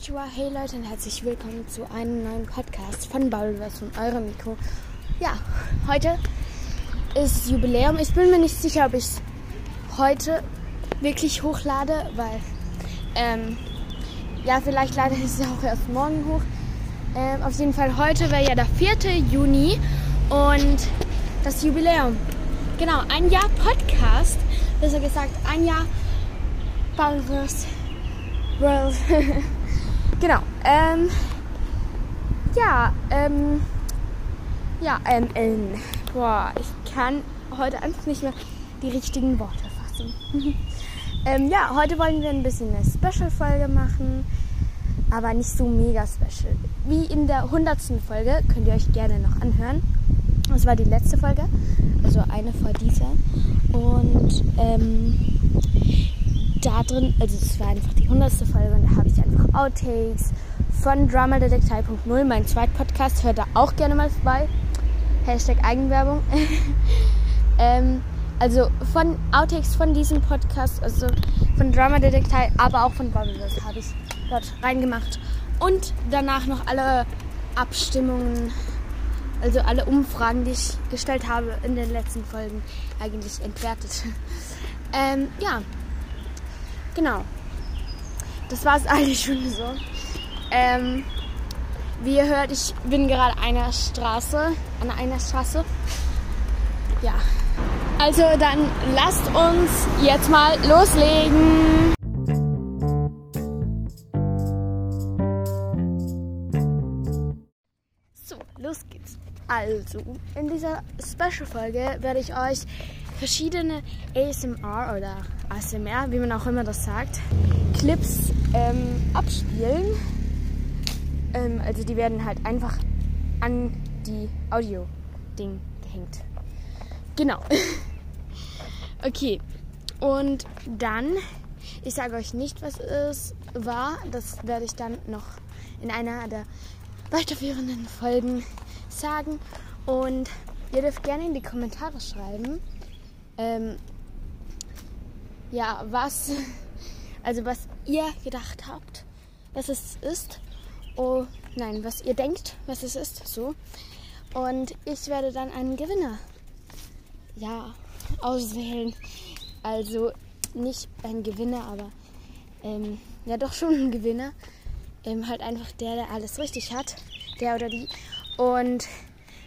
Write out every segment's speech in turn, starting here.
Konnichiwa, hey Leute und herzlich willkommen zu einem neuen Podcast von Bubbleverse und eurem Mikro. Ja, heute ist Jubiläum. Ich bin mir nicht sicher, ob ich es heute wirklich hochlade, weil, ähm, ja, vielleicht lade ich es auch erst morgen hoch. Ähm, auf jeden Fall heute wäre ja der 4. Juni und das Jubiläum. Genau, ein Jahr Podcast, besser gesagt, ein Jahr Bubbleverse World. genau. Ähm, ja, ähm, ja, ähm, ähm, boah, ich kann heute einfach nicht mehr die richtigen Worte fassen. ähm, ja, heute wollen wir ein bisschen eine Special-Folge machen, aber nicht so mega special. Wie in der 100. Folge, könnt ihr euch gerne noch anhören. Das war die letzte Folge, also eine vor dieser. Und, ähm, da drin, also es war einfach die hundertste Folge und da habe ich einfach Outtakes von DramaDetektei.0, mein zweiter Podcast, hört da auch gerne mal vorbei. Hashtag Eigenwerbung. ähm, also von Outtakes von diesem Podcast, also von Drama Detektei, aber auch von Bubbles habe ich dort reingemacht. Und danach noch alle Abstimmungen, also alle Umfragen, die ich gestellt habe in den letzten Folgen, eigentlich entwertet. ähm, ja, Genau. Das war es eigentlich schon so. Ähm, wie ihr hört, ich bin gerade einer Straße, an einer Straße. Ja. Also dann lasst uns jetzt mal loslegen. So, los geht's. Also, in dieser Special-Folge werde ich euch verschiedene ASMR oder ASMR, wie man auch immer das sagt, Clips ähm, abspielen. Ähm, also die werden halt einfach an die Audio-Ding gehängt. Genau. okay. Und dann, ich sage euch nicht, was es war. Das werde ich dann noch in einer der weiterführenden Folgen sagen. Und ihr dürft gerne in die Kommentare schreiben, ähm, ja, was, also was ihr gedacht habt, was es ist. Oh, nein, was ihr denkt, was es ist, so. Und ich werde dann einen Gewinner, ja, auswählen. Also nicht ein Gewinner, aber ähm, ja doch schon ein Gewinner. Ähm, halt einfach der, der alles richtig hat, der oder die. Und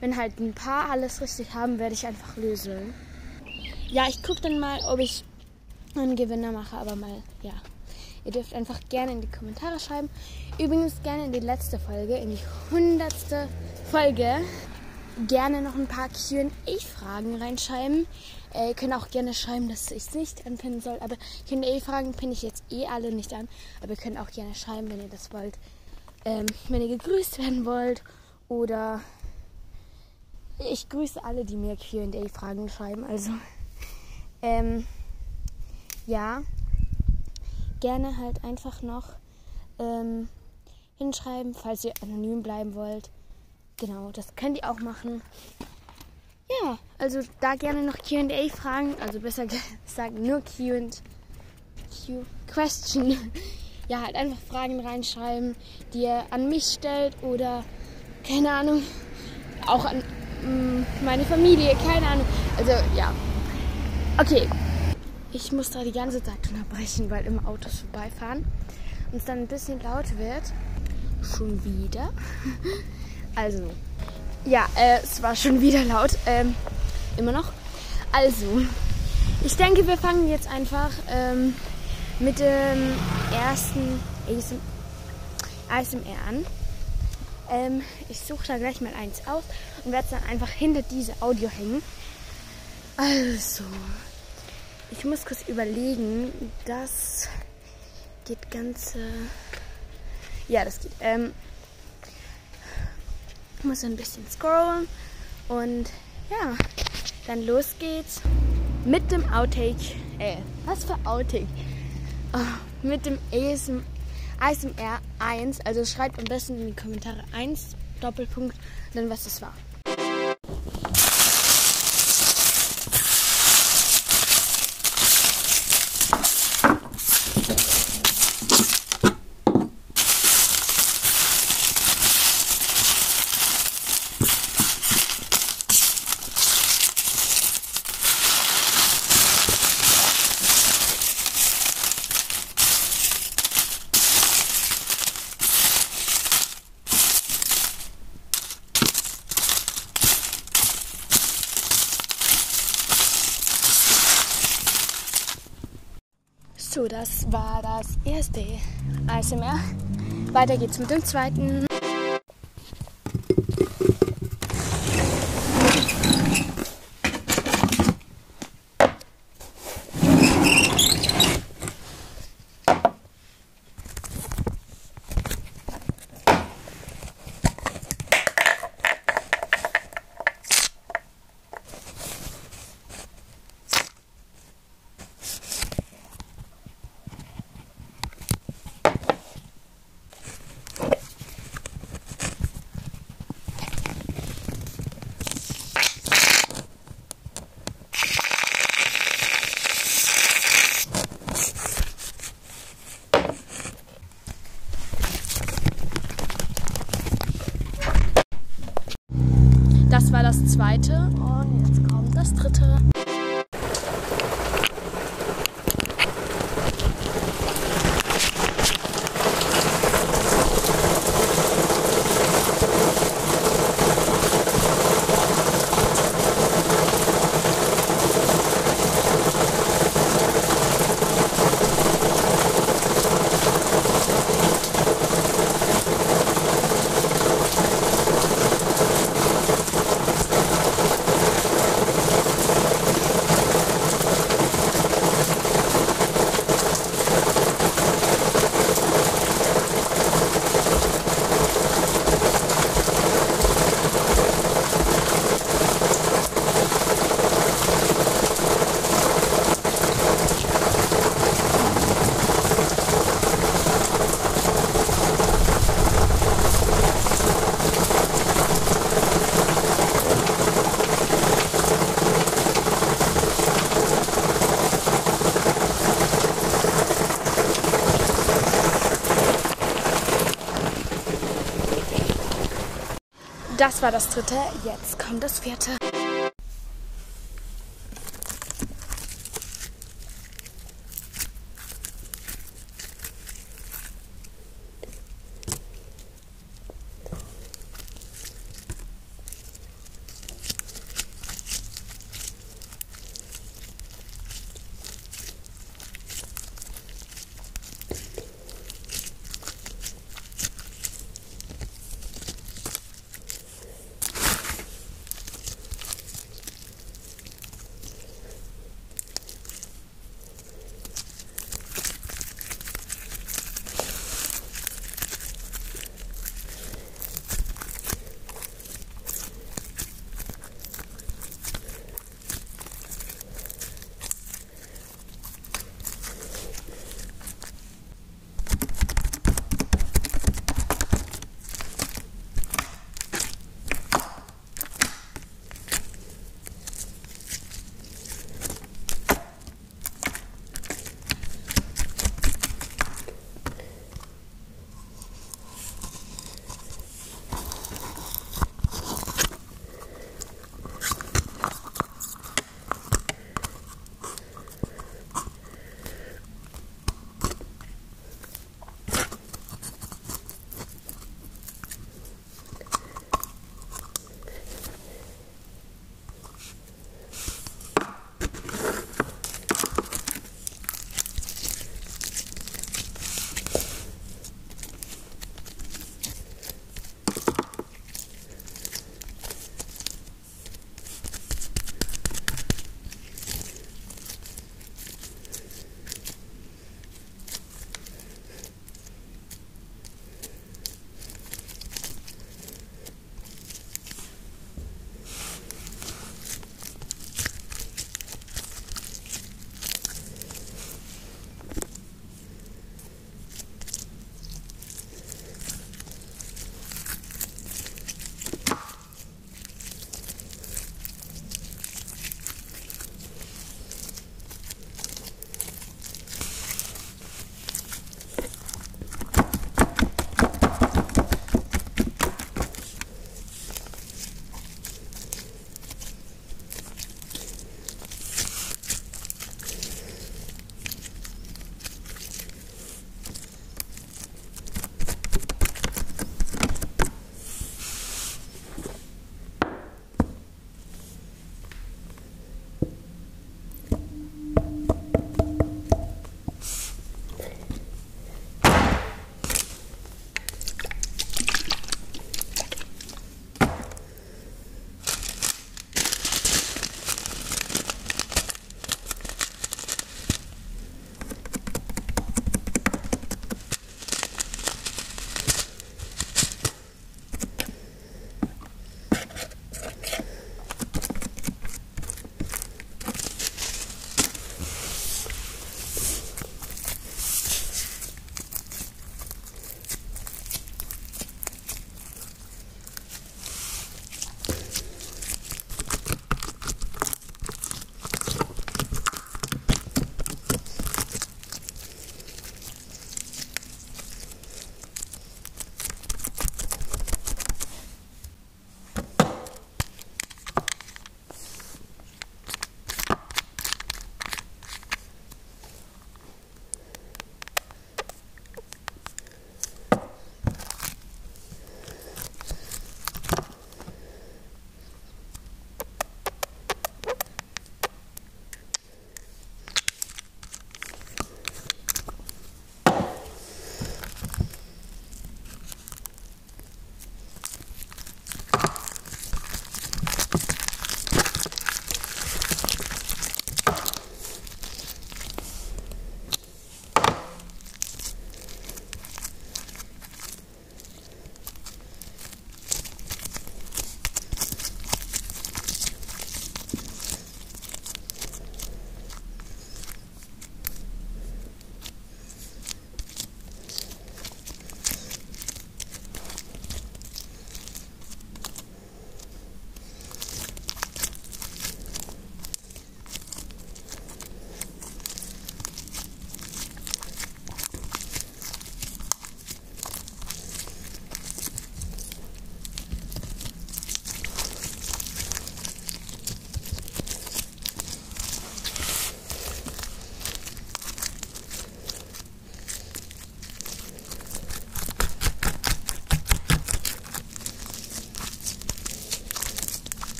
wenn halt ein paar alles richtig haben, werde ich einfach lösen. Ja, ich gucke dann mal, ob ich einen Gewinner mache, aber mal, ja. Ihr dürft einfach gerne in die Kommentare schreiben. Übrigens gerne in die letzte Folge, in die hundertste Folge, gerne noch ein paar Q&A-Fragen reinschreiben. Äh, ihr könnt auch gerne schreiben, dass ich es nicht anpinnen soll, aber Q&A-Fragen pinne ich jetzt eh alle nicht an. Aber ihr könnt auch gerne schreiben, wenn ihr das wollt. Ähm, wenn ihr gegrüßt werden wollt oder ich grüße alle, die mir Q&A-Fragen schreiben, also ähm, ja, gerne halt einfach noch ähm, hinschreiben, falls ihr anonym bleiben wollt. Genau, das könnt ihr auch machen. Ja, also da gerne noch QA fragen, also besser gesagt nur QA. Q Question. Ja, halt einfach Fragen reinschreiben, die ihr an mich stellt oder keine Ahnung, auch an mh, mm, meine Familie, keine Ahnung. Also ja, Okay, ich muss da die ganze Zeit unterbrechen, weil immer Autos vorbeifahren und es dann ein bisschen laut wird. Schon wieder. Also, ja, äh, es war schon wieder laut. Ähm, immer noch. Also, ich denke, wir fangen jetzt einfach ähm, mit dem ersten ASMR an. Ähm, ich suche da gleich mal eins aus und werde es dann einfach hinter diese Audio hängen. Also, ich muss kurz überlegen. Das geht ganze. Ja, das geht. Ähm, ich muss ein bisschen scrollen. Und ja, dann los geht's mit dem Outtake. Äh, was für Outtake? Oh, mit dem ASM, ASMR 1. Also schreibt am besten in die Kommentare 1, Doppelpunkt, dann was das war. So, das war das erste ASMR. Weiter geht's mit dem zweiten. Das war das zweite und jetzt kommt das dritte. Das war das dritte, jetzt kommt das vierte.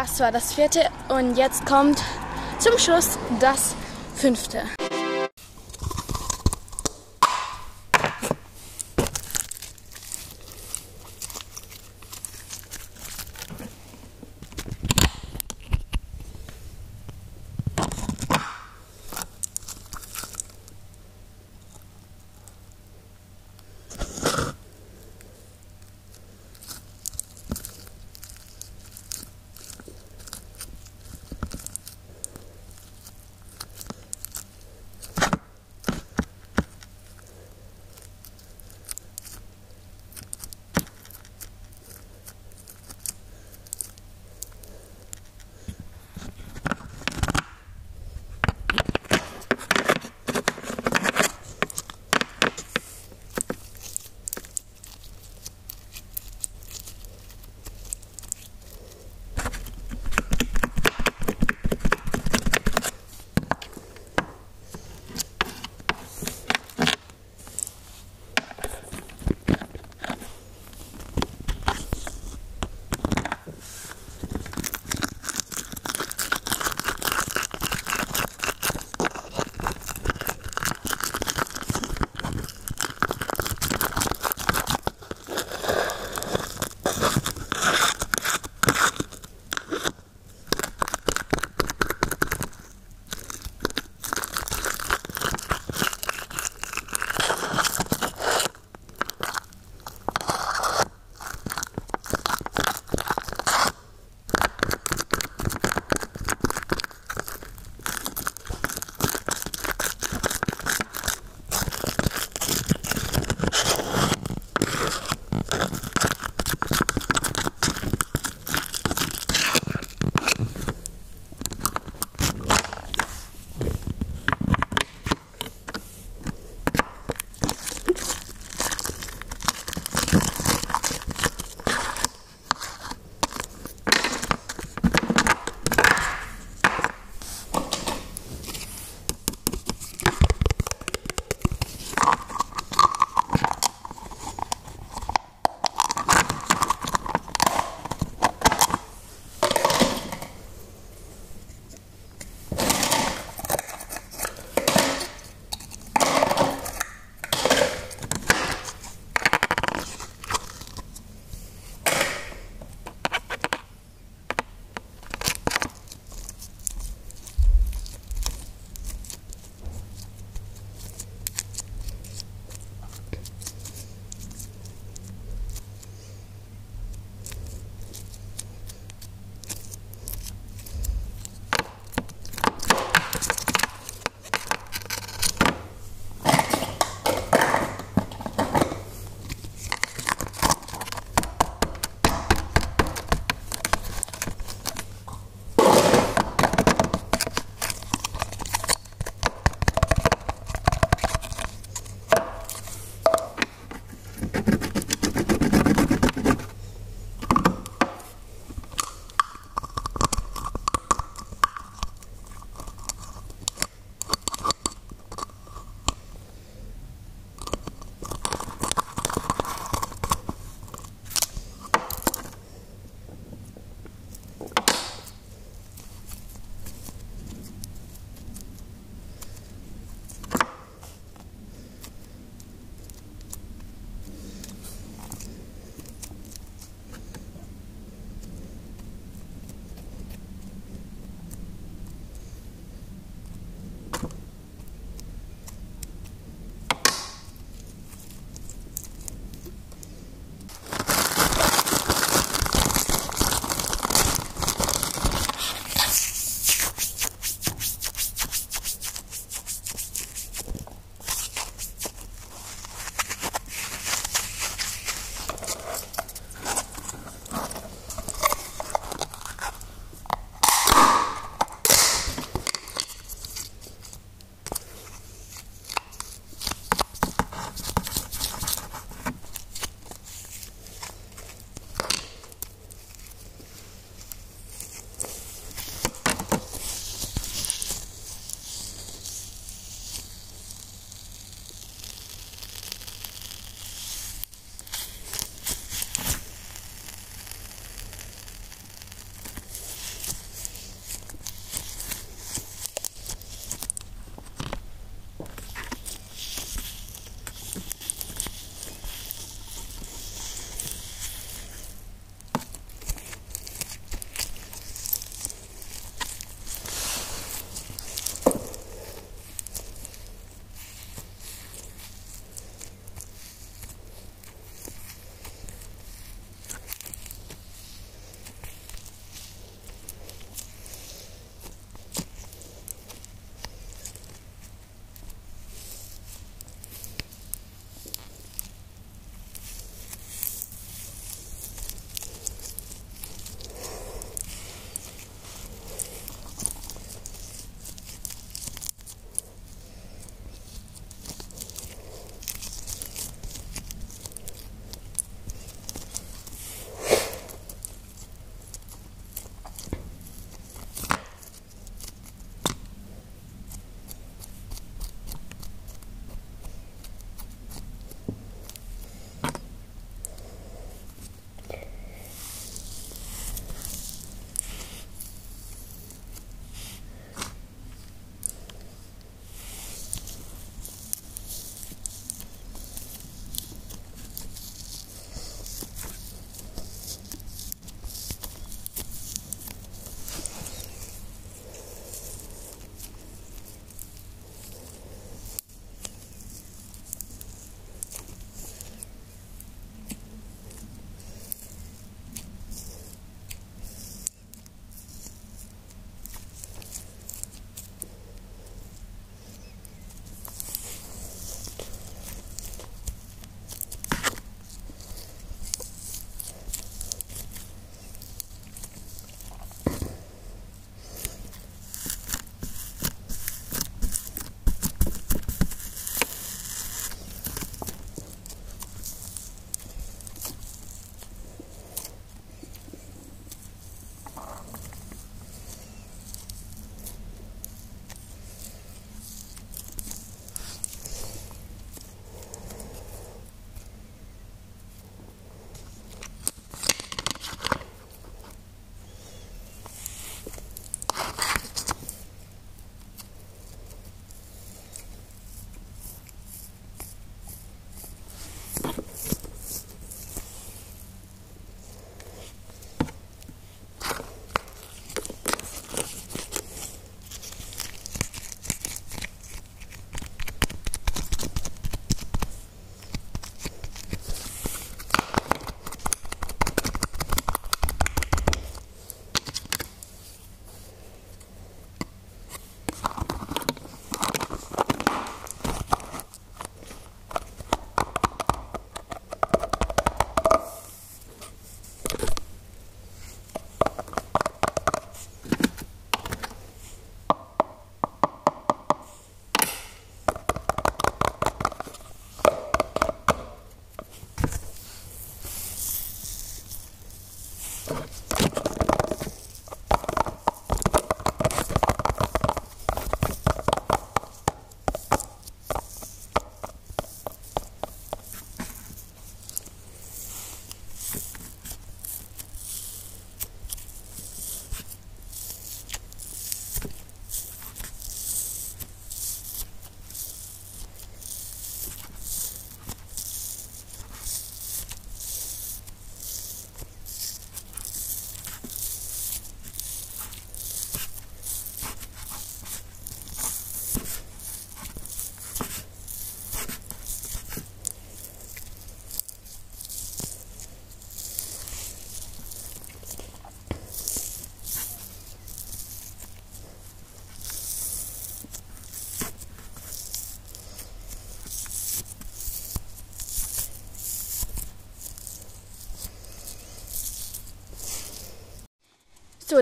Das war das vierte und jetzt kommt zum Schluss das fünfte.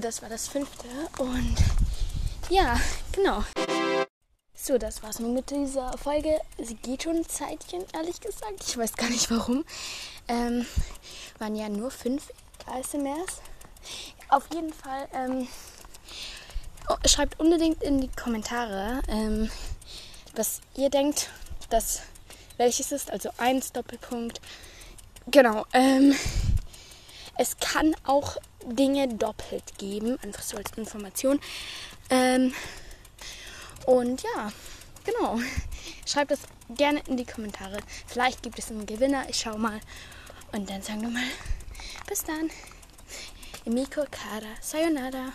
Das war das fünfte. Und ja, genau. So, das war's nun mit dieser Folge. Sie geht schon ein Zeitchen, ehrlich gesagt. Ich weiß gar nicht warum. Ähm, waren ja nur fünf ASMRs. Auf jeden Fall ähm, oh, schreibt unbedingt in die Kommentare, ähm, was ihr denkt, dass welches ist. Also eins Doppelpunkt. Genau. Ähm, es kann auch Dinge doppelt geben, einfach so als Information. Ähm, und ja, genau. Schreibt es gerne in die Kommentare. Vielleicht gibt es einen Gewinner. Ich schau mal. Und dann sagen wir mal, bis dann. Emiko Kara. Sayonara.